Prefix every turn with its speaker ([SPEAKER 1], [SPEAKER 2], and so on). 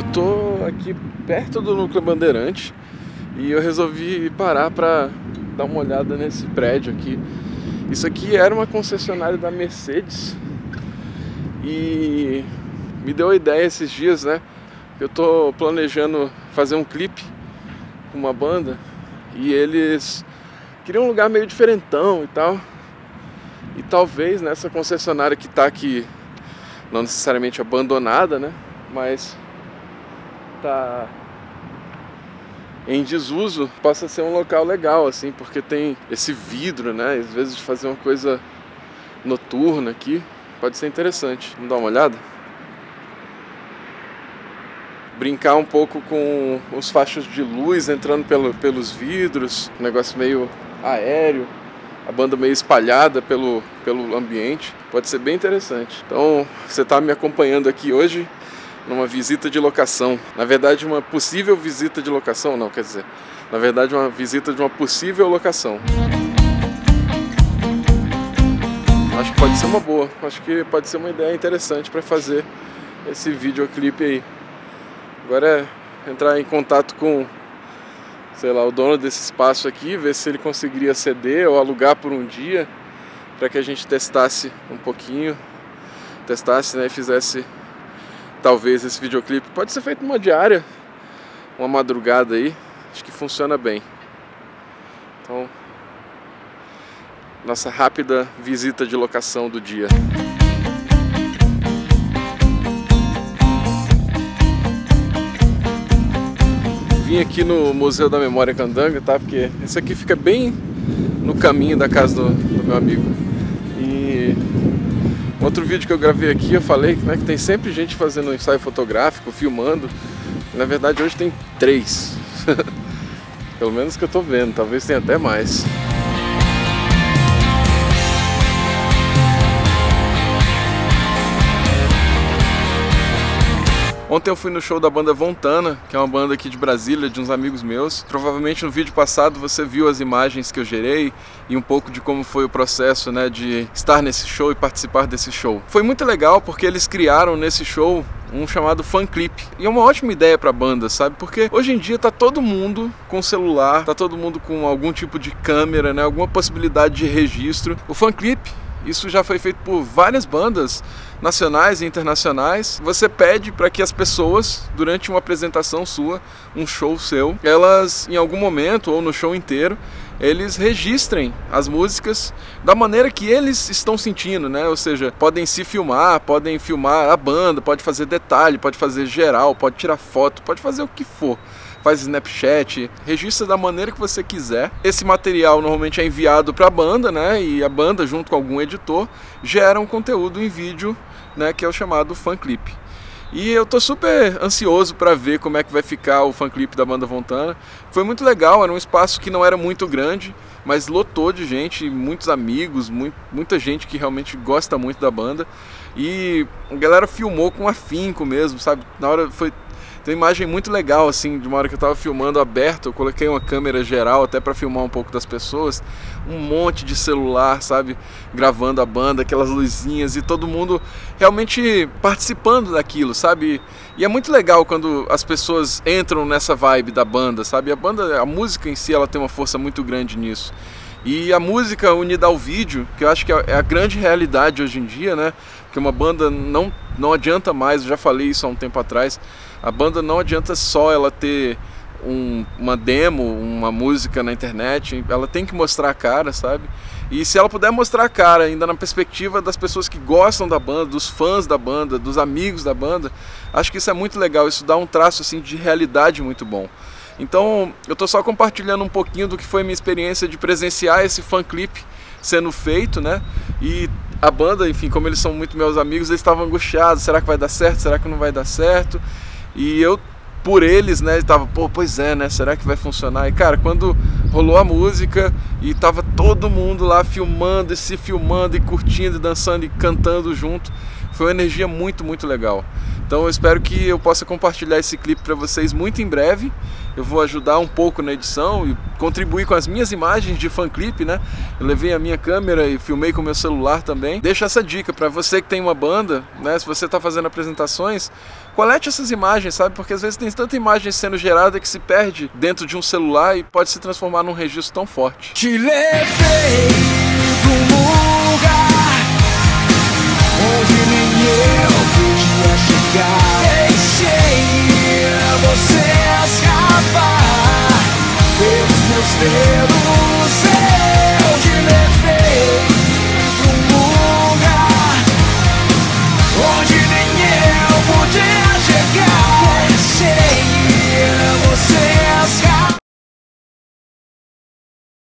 [SPEAKER 1] Eu tô aqui perto do Núcleo Bandeirante e eu resolvi parar para dar uma olhada nesse prédio aqui. Isso aqui era uma concessionária da Mercedes e me deu a ideia esses dias, né? Eu tô planejando fazer um clipe com uma banda e eles queriam um lugar meio diferentão e tal. E talvez nessa concessionária que tá aqui, não necessariamente abandonada, né? Mas tá em desuso possa ser um local legal assim, porque tem esse vidro, né? Às vezes fazer uma coisa noturna aqui pode ser interessante. Vamos dar uma olhada? Brincar um pouco com os fachos de luz entrando pelo, pelos vidros, um negócio meio aéreo, a banda meio espalhada pelo, pelo ambiente, pode ser bem interessante. Então, você está me acompanhando aqui hoje numa visita de locação. Na verdade, uma possível visita de locação, não, quer dizer, na verdade, uma visita de uma possível locação. Acho que pode ser uma boa, acho que pode ser uma ideia interessante para fazer esse videoclipe aí. Agora é entrar em contato com, sei lá, o dono desse espaço aqui, ver se ele conseguiria ceder ou alugar por um dia para que a gente testasse um pouquinho, testasse, né, e fizesse talvez esse videoclipe. Pode ser feito numa diária, uma madrugada aí. Acho que funciona bem. Então, nossa rápida visita de locação do dia. Vim aqui no Museu da Memória Candanga, tá? Porque isso aqui fica bem no caminho da casa do, do meu amigo. Outro vídeo que eu gravei aqui, eu falei né, que tem sempre gente fazendo um ensaio fotográfico, filmando. Na verdade, hoje tem três. Pelo menos que eu tô vendo, talvez tenha até mais. Ontem eu fui no show da banda Vontana, que é uma banda aqui de Brasília, de uns amigos meus. Provavelmente no vídeo passado você viu as imagens que eu gerei e um pouco de como foi o processo, né, de estar nesse show e participar desse show. Foi muito legal porque eles criaram nesse show um chamado fan clip. E é uma ótima ideia para banda, sabe? Porque hoje em dia tá todo mundo com celular, tá todo mundo com algum tipo de câmera, né, alguma possibilidade de registro. O fan clip isso já foi feito por várias bandas nacionais e internacionais. Você pede para que as pessoas, durante uma apresentação sua, um show seu, elas em algum momento ou no show inteiro, eles registrem as músicas da maneira que eles estão sentindo, né? Ou seja, podem se filmar, podem filmar a banda, pode fazer detalhe, pode fazer geral, pode tirar foto, pode fazer o que for faz Snapchat, registra da maneira que você quiser. Esse material normalmente é enviado para a banda, né? E a banda, junto com algum editor, gera um conteúdo em vídeo, né? Que é o chamado fan clip. E eu tô super ansioso para ver como é que vai ficar o fan clip da banda Fontana. Foi muito legal, era um espaço que não era muito grande, mas lotou de gente, muitos amigos, muito, muita gente que realmente gosta muito da banda. E a galera filmou com afinco mesmo, sabe? Na hora foi tem uma imagem muito legal, assim, de uma hora que eu tava filmando aberto, eu coloquei uma câmera geral até para filmar um pouco das pessoas, um monte de celular, sabe, gravando a banda, aquelas luzinhas e todo mundo realmente participando daquilo, sabe? E é muito legal quando as pessoas entram nessa vibe da banda, sabe? A banda, a música em si, ela tem uma força muito grande nisso. E a música unida ao vídeo, que eu acho que é a grande realidade hoje em dia, né? Que uma banda não, não adianta mais, eu já falei isso há um tempo atrás, a banda não adianta só ela ter um, uma demo, uma música na internet, ela tem que mostrar a cara, sabe? E se ela puder mostrar a cara ainda na perspectiva das pessoas que gostam da banda, dos fãs da banda, dos amigos da banda, acho que isso é muito legal, isso dá um traço assim de realidade muito bom. Então, eu estou só compartilhando um pouquinho do que foi minha experiência de presenciar esse fan clip sendo feito, né? E a banda, enfim, como eles são muito meus amigos, eles estavam angustiados, será que vai dar certo? Será que não vai dar certo? E eu, por eles, né, tava, pô, pois é, né, será que vai funcionar? E cara, quando rolou a música e tava todo mundo lá filmando e se filmando e curtindo e dançando e cantando junto, foi uma energia muito, muito legal. Então eu espero que eu possa compartilhar esse clipe para vocês muito em breve eu vou ajudar um pouco na edição e contribuir com as minhas imagens de fan clip, né? Eu levei a minha câmera e filmei com meu celular também. Deixa essa dica para você que tem uma banda, né? Se você está fazendo apresentações, colete essas imagens, sabe? Porque às vezes tem tanta imagem sendo gerada que se perde dentro de um celular e pode se transformar num registro tão forte. Te levei pra um lugar onde nem eu podia chegar.